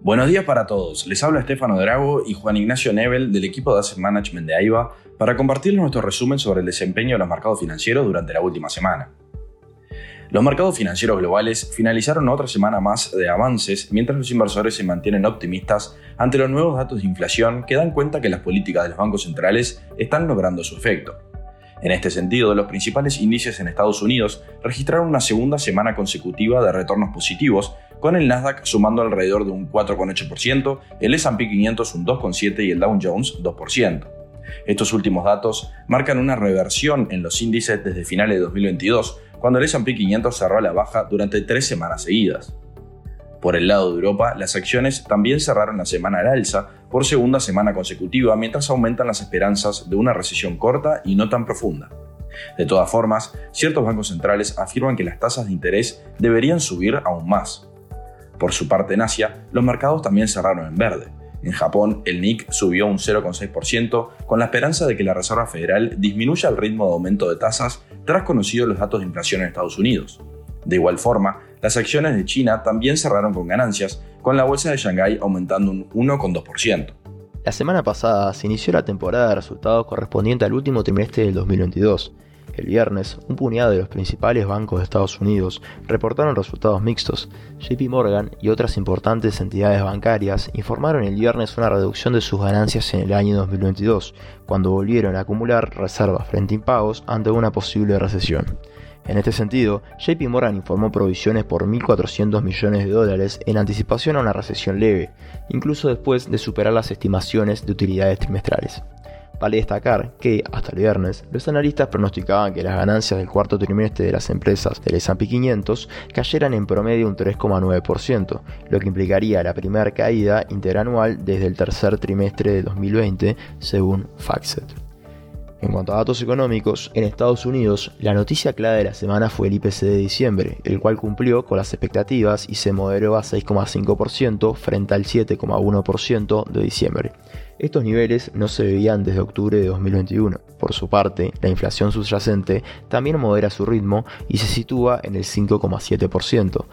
Buenos días para todos, les habla Estefano Drago y Juan Ignacio Nebel del equipo de Asset Management de AIBA para compartirles nuestro resumen sobre el desempeño de los mercados financieros durante la última semana. Los mercados financieros globales finalizaron otra semana más de avances mientras los inversores se mantienen optimistas ante los nuevos datos de inflación que dan cuenta que las políticas de los bancos centrales están logrando su efecto. En este sentido, los principales índices en Estados Unidos registraron una segunda semana consecutiva de retornos positivos, con el Nasdaq sumando alrededor de un 4,8%, el S&P 500 un 2,7% y el Dow Jones 2%. Estos últimos datos marcan una reversión en los índices desde finales de 2022, cuando el S&P 500 cerró a la baja durante tres semanas seguidas. Por el lado de Europa, las acciones también cerraron la semana al alza por segunda semana consecutiva mientras aumentan las esperanzas de una recesión corta y no tan profunda. De todas formas, ciertos bancos centrales afirman que las tasas de interés deberían subir aún más. Por su parte en Asia, los mercados también cerraron en verde. En Japón, el NIC subió un 0,6% con la esperanza de que la Reserva Federal disminuya el ritmo de aumento de tasas tras conocidos los datos de inflación en Estados Unidos. De igual forma, las acciones de China también cerraron con ganancias, con la bolsa de Shanghái aumentando un 1,2%. La semana pasada se inició la temporada de resultados correspondiente al último trimestre del 2022. El viernes, un puñado de los principales bancos de Estados Unidos reportaron resultados mixtos. JP Morgan y otras importantes entidades bancarias informaron el viernes una reducción de sus ganancias en el año 2022, cuando volvieron a acumular reservas frente a impagos ante una posible recesión. En este sentido, JP Morgan informó provisiones por 1.400 millones de dólares en anticipación a una recesión leve, incluso después de superar las estimaciones de utilidades trimestrales. Vale destacar que, hasta el viernes, los analistas pronosticaban que las ganancias del cuarto trimestre de las empresas del S&P 500 cayeran en promedio un 3,9%, lo que implicaría la primera caída interanual desde el tercer trimestre de 2020, según FactSet. En cuanto a datos económicos, en Estados Unidos, la noticia clave de la semana fue el IPC de diciembre, el cual cumplió con las expectativas y se moderó a 6,5% frente al 7,1% de diciembre. Estos niveles no se veían desde octubre de 2021. Por su parte, la inflación subyacente también modera su ritmo y se sitúa en el 5,7%,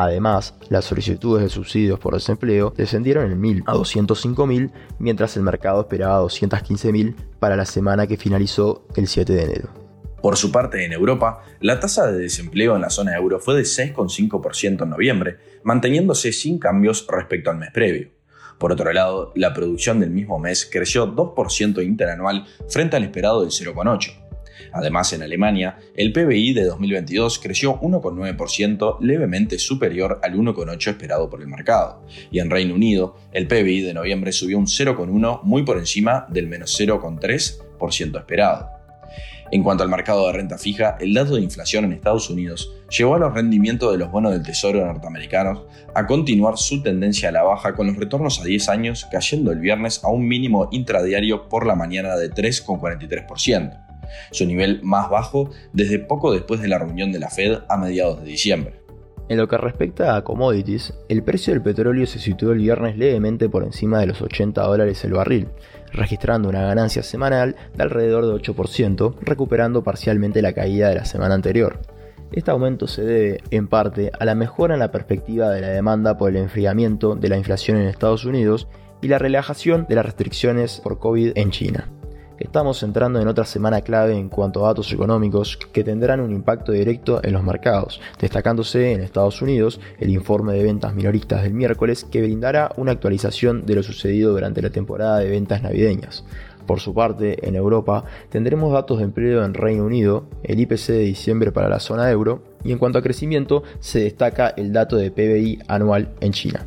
Además, las solicitudes de subsidios por desempleo descendieron en 1.000 a 205.000, mientras el mercado esperaba 215.000 para la semana que finalizó el 7 de enero. Por su parte, en Europa, la tasa de desempleo en la zona euro fue de 6,5% en noviembre, manteniéndose sin cambios respecto al mes previo. Por otro lado, la producción del mismo mes creció 2% interanual frente al esperado del 0,8%. Además, en Alemania, el PBI de 2022 creció 1,9%, levemente superior al 1,8% esperado por el mercado. Y en Reino Unido, el PBI de noviembre subió un 0,1%, muy por encima del menos 0,3% esperado. En cuanto al mercado de renta fija, el dato de inflación en Estados Unidos llevó a los rendimientos de los bonos del Tesoro norteamericanos a continuar su tendencia a la baja con los retornos a 10 años cayendo el viernes a un mínimo intradiario por la mañana de 3,43% su nivel más bajo desde poco después de la reunión de la Fed a mediados de diciembre. En lo que respecta a commodities, el precio del petróleo se situó el viernes levemente por encima de los 80 dólares el barril, registrando una ganancia semanal de alrededor de 8%, recuperando parcialmente la caída de la semana anterior. Este aumento se debe, en parte, a la mejora en la perspectiva de la demanda por el enfriamiento de la inflación en Estados Unidos y la relajación de las restricciones por COVID en China. Estamos entrando en otra semana clave en cuanto a datos económicos que tendrán un impacto directo en los mercados, destacándose en Estados Unidos el informe de ventas minoristas del miércoles que brindará una actualización de lo sucedido durante la temporada de ventas navideñas. Por su parte, en Europa tendremos datos de empleo en Reino Unido, el IPC de diciembre para la zona euro y en cuanto a crecimiento se destaca el dato de PBI anual en China.